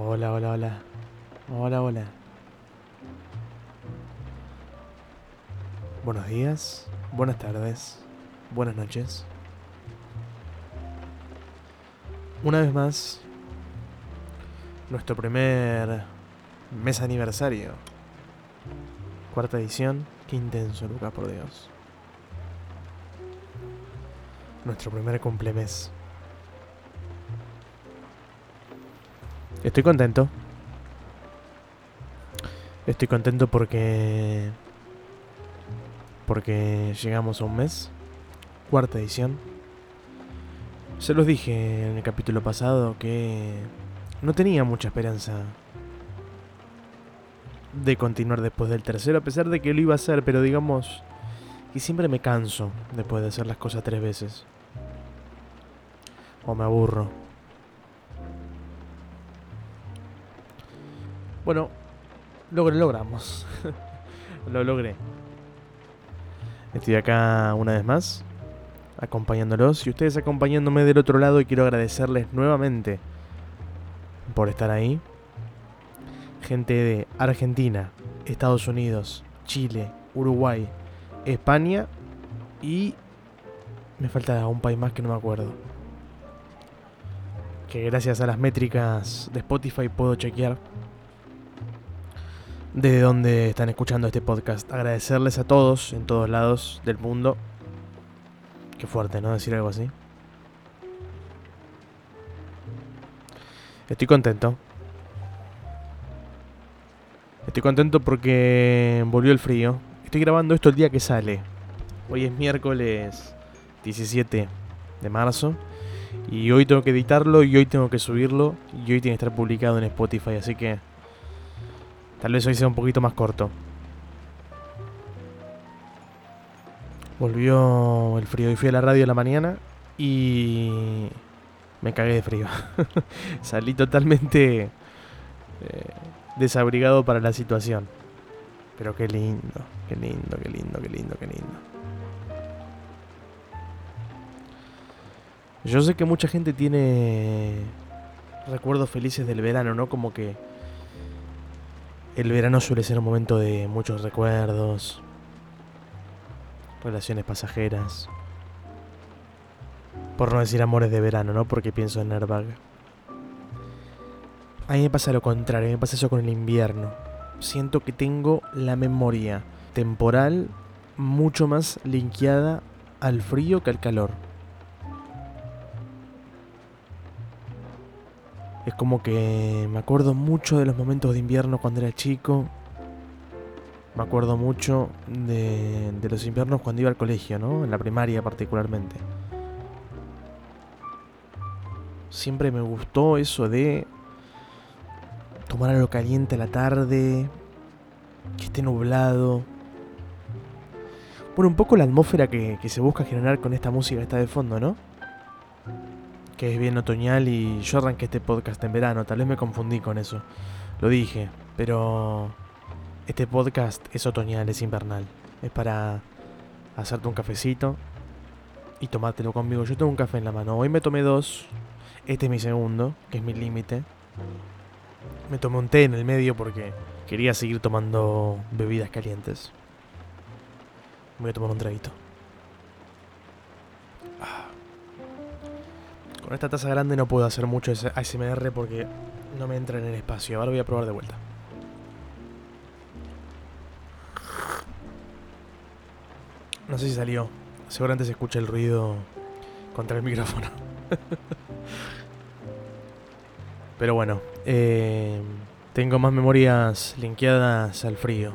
Hola, hola, hola. Hola, hola. Buenos días, buenas tardes, buenas noches. Una vez más, nuestro primer mes aniversario. Cuarta edición. Qué intenso, Lucas, por Dios. Nuestro primer cumplemes. Estoy contento. Estoy contento porque... Porque llegamos a un mes. Cuarta edición. Se los dije en el capítulo pasado que no tenía mucha esperanza de continuar después del tercero, a pesar de que lo iba a hacer, pero digamos que siempre me canso después de hacer las cosas tres veces. O me aburro. Bueno, lo logramos. lo logré. Estoy acá una vez más, acompañándolos y ustedes acompañándome del otro lado y quiero agradecerles nuevamente por estar ahí. Gente de Argentina, Estados Unidos, Chile, Uruguay, España y me falta un país más que no me acuerdo. Que gracias a las métricas de Spotify puedo chequear desde donde están escuchando este podcast. Agradecerles a todos en todos lados del mundo. Qué fuerte, ¿no? Decir algo así. Estoy contento. Estoy contento porque volvió el frío. Estoy grabando esto el día que sale. Hoy es miércoles 17 de marzo. Y hoy tengo que editarlo y hoy tengo que subirlo. Y hoy tiene que estar publicado en Spotify. Así que tal vez hoy sea un poquito más corto. Volvió el frío y fui a la radio en la mañana y me cagué de frío. Salí totalmente eh, desabrigado para la situación. Pero qué lindo, qué lindo, qué lindo, qué lindo, qué lindo. Yo sé que mucha gente tiene recuerdos felices del verano, ¿no? Como que el verano suele ser un momento de muchos recuerdos, relaciones pasajeras. Por no decir amores de verano, ¿no? Porque pienso en Airbag. A mí me pasa lo contrario, me pasa eso con el invierno. Siento que tengo la memoria temporal mucho más linkeada al frío que al calor. Es como que me acuerdo mucho de los momentos de invierno cuando era chico. Me acuerdo mucho de, de los inviernos cuando iba al colegio, ¿no? En la primaria particularmente siempre me gustó eso de tomar algo caliente a la tarde, que esté nublado. Bueno, un poco la atmósfera que, se busca generar con esta música que está de fondo, ¿no? Que es bien otoñal y yo arranqué este podcast en verano, tal vez me confundí con eso. Lo dije, pero este podcast es otoñal, es invernal. Es para hacerte un cafecito y tomártelo conmigo. Yo tengo un café en la mano. Hoy me tomé dos, este es mi segundo, que es mi límite. Me tomé un té en el medio porque quería seguir tomando bebidas calientes. Voy a tomar un traguito. Con esta taza grande no puedo hacer mucho ASMR porque no me entra en el espacio. Ahora voy a probar de vuelta. No sé si salió. Seguramente se escucha el ruido contra el micrófono. Pero bueno, eh, tengo más memorias linkeadas al frío.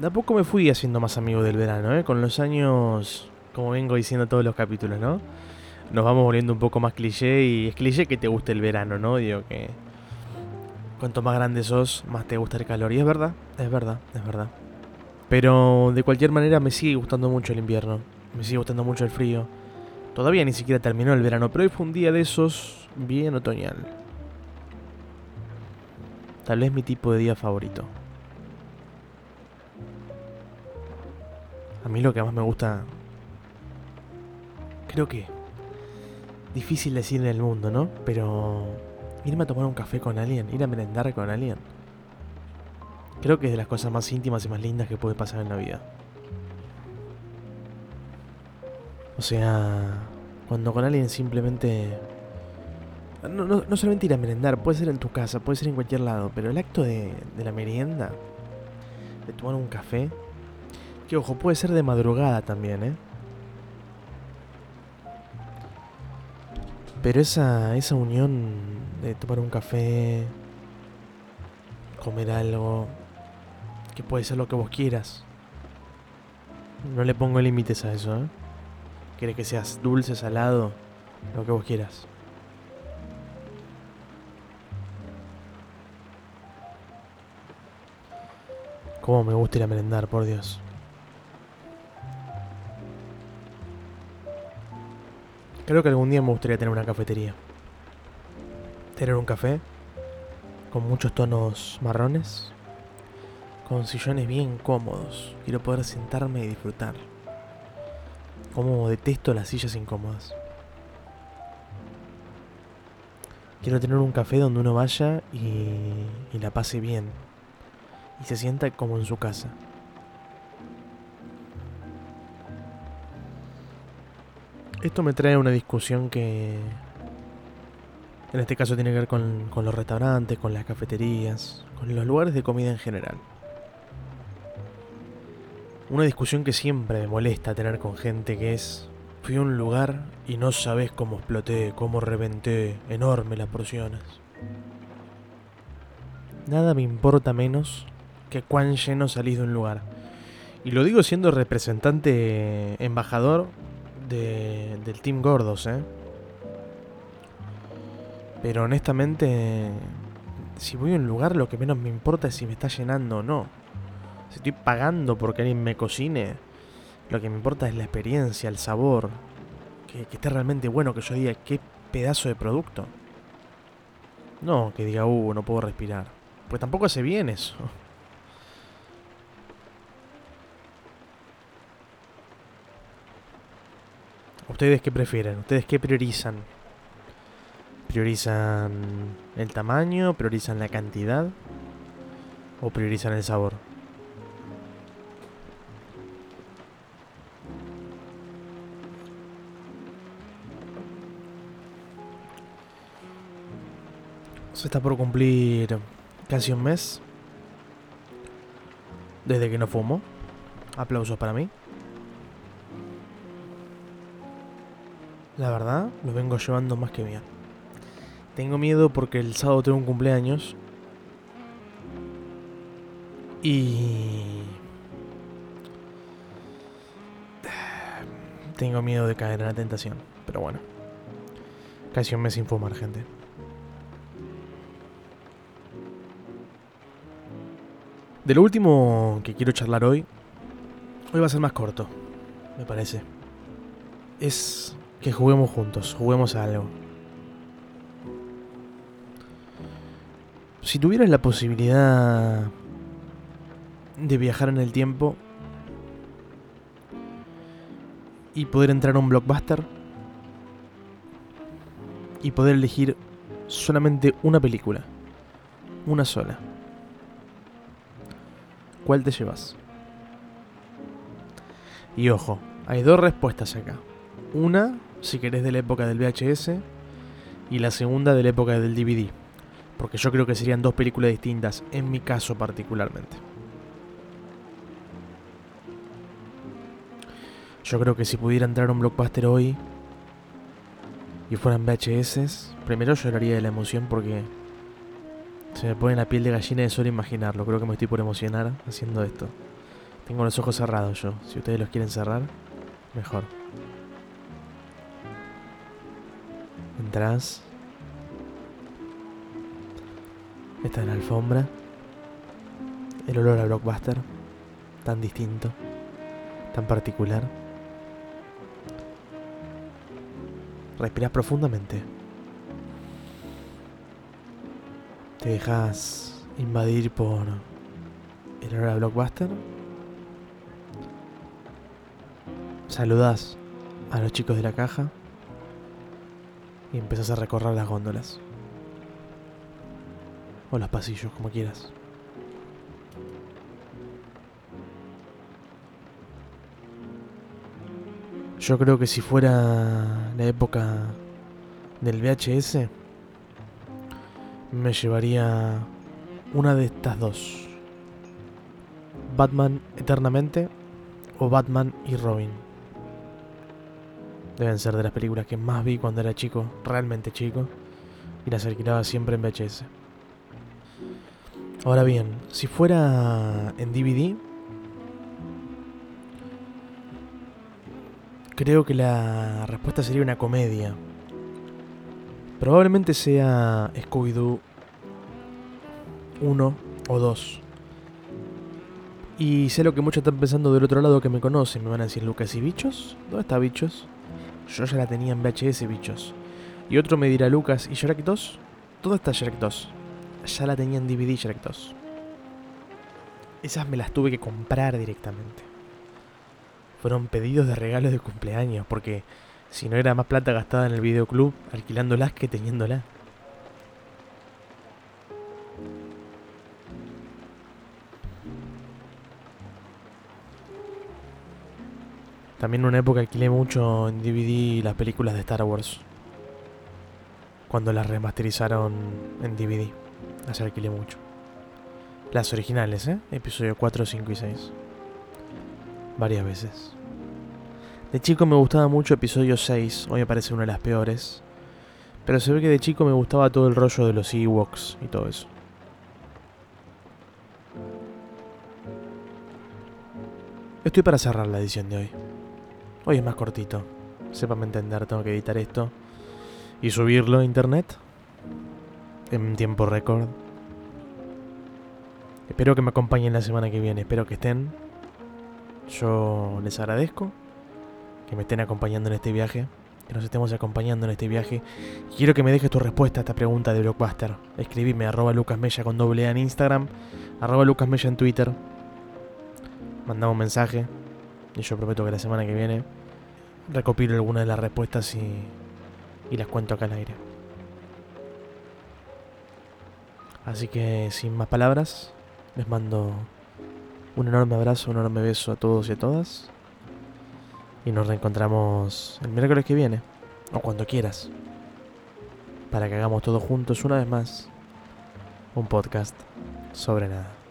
De a poco me fui haciendo más amigo del verano, ¿eh? Con los años, como vengo diciendo todos los capítulos, ¿no? Nos vamos volviendo un poco más cliché y es cliché que te guste el verano, ¿no? Digo que cuanto más grande sos, más te gusta el calor. Y es verdad, es verdad, es verdad. Pero de cualquier manera me sigue gustando mucho el invierno, me sigue gustando mucho el frío. Todavía ni siquiera terminó el verano, pero hoy fue un día de esos bien otoñal. Tal vez mi tipo de día favorito. A mí lo que más me gusta... Creo que... Difícil decir en el mundo, ¿no? Pero... irme a tomar un café con alguien, ir a merendar con alguien. Creo que es de las cosas más íntimas y más lindas que puede pasar en la vida. O sea, cuando con alguien simplemente... No, no, solamente ir a merendar, puede ser en tu casa, puede ser en cualquier lado, pero el acto de, de la merienda, de tomar un café, que ojo, puede ser de madrugada también, ¿eh? Pero esa, esa unión de tomar un café, comer algo, que puede ser lo que vos quieras. No le pongo límites a eso, ¿eh? Quiere que seas dulce, salado, lo que vos quieras. Cómo me gusta ir a merendar, por Dios. Creo que algún día me gustaría tener una cafetería. Tener un café con muchos tonos marrones, con sillones bien cómodos. Quiero poder sentarme y disfrutar. Como detesto las sillas incómodas. Quiero tener un café donde uno vaya y, la pase bien. Y se sienta como en su casa. Esto me trae una discusión que en este caso tiene que ver con, los restaurantes, con las cafeterías, con los lugares de comida en general. Una discusión que siempre me molesta tener con gente que es fui a un lugar y no sabes cómo exploté, cómo reventé, enorme las porciones. Nada me importa menos que cuán lleno salís de un lugar. Y lo digo siendo representante embajador del Team Gordos, ¿eh? Pero honestamente, si voy a un lugar, lo que menos me importa es si me está llenando o no. Si estoy pagando porque alguien me cocine, lo que me importa es la experiencia, el sabor. Que, que esté realmente bueno, que yo diga qué pedazo de producto. No, que diga, uh, no puedo respirar. Pues tampoco hace bien eso. ¿Ustedes qué prefieren? ¿Ustedes qué priorizan? ¿Priorizan el tamaño? ¿Priorizan la cantidad? ¿O priorizan el sabor? Se está por cumplir casi un mes desde que no fumo. Aplausos para mí. La verdad, lo vengo llevando más que bien. Tengo miedo porque el sábado tengo un cumpleaños. Y... Tengo miedo de caer en la tentación. Pero bueno. Casi un mes sin fumar, gente. De lo último que quiero charlar hoy, hoy va a ser más corto, me parece. Es que juguemos juntos, juguemos a algo. Si tuvieras la posibilidad de viajar en el tiempo y poder entrar a un blockbuster y poder elegir solamente una película, una sola, ¿cuál te llevas? Y ojo, hay dos respuestas acá. Una si querés, de la época del VHS y la segunda de la época del DVD. Porque yo creo que serían dos películas distintas, en mi caso particularmente. Yo creo que si pudiera entrar a un blockbuster hoy y fueran VHS, primero lloraría de la emoción porque se me pone la piel de gallina de solo imaginarlo. Creo que me estoy por emocionar haciendo esto. Tengo los ojos cerrados yo. Si ustedes los quieren cerrar, mejor. Entras. Esta es la alfombra. El olor a blockbuster. Tan distinto. Tan particular. Respiras profundamente. Te dejas invadir por el olor a blockbuster. Saludas a los chicos de la caja y empiezas a recorrer las góndolas. o los pasillos, como quieras. Yo creo que si fuera la época del VHS, me llevaría una de estas dos. Batman Eternamente o Batman y Robin. Deben ser de las películas que más vi cuando era chico, realmente chico, y las alquilaba siempre en VHS. Ahora bien, si fuera en DVD, creo que la respuesta sería una comedia. Probablemente sea Scooby-Doo 1 o 2. Y sé lo que muchos están pensando del otro lado que me conocen. Me van a decir, Lucas, ¿y bichos? ¿Dónde está bichos? Yo ya la tenía en VHS, bichos. Y otro me dirá, Lucas, ¿y Shrek 2? ¿Dónde está Shrek 2? Ya la tenía en DVD Shrek 2. Esas me las tuve que comprar directamente. Fueron pedidos de regalos de cumpleaños, porque si no era más plata gastada en el videoclub alquilándolas que teniéndolas. También en una época alquilé mucho en DVD las películas de Star Wars. Cuando las remasterizaron en DVD. Las alquilé mucho. Las originales, ¿eh? Episodio 4, 5 y 6. Varias veces. De chico me gustaba mucho episodio 6. Hoy me parece una de las peores. Pero se ve que de chico me gustaba todo el rollo de los Ewoks y todo eso. Estoy para cerrar la edición de hoy. Hoy es más cortito. Sépame entender, tengo que editar esto y subirlo a internet en tiempo récord. Espero que me acompañen la semana que viene, espero que estén. Yo les agradezco que me estén acompañando en este viaje, que nos estemos acompañando en este viaje. Quiero que me dejes tu respuesta a esta pregunta de Blockbuster. Escribime arroba lucasmella con doble A en Instagram, arroba lucasmella en Twitter. Mandame un mensaje y yo prometo que la semana que viene recopilo algunas de las respuestas y, y las cuento acá al aire. Así que sin más palabras, les mando un enorme abrazo, un enorme beso a todos y a todas. Y nos reencontramos el miércoles que viene, o cuando quieras, para que hagamos todos juntos una vez más un podcast sobre nada.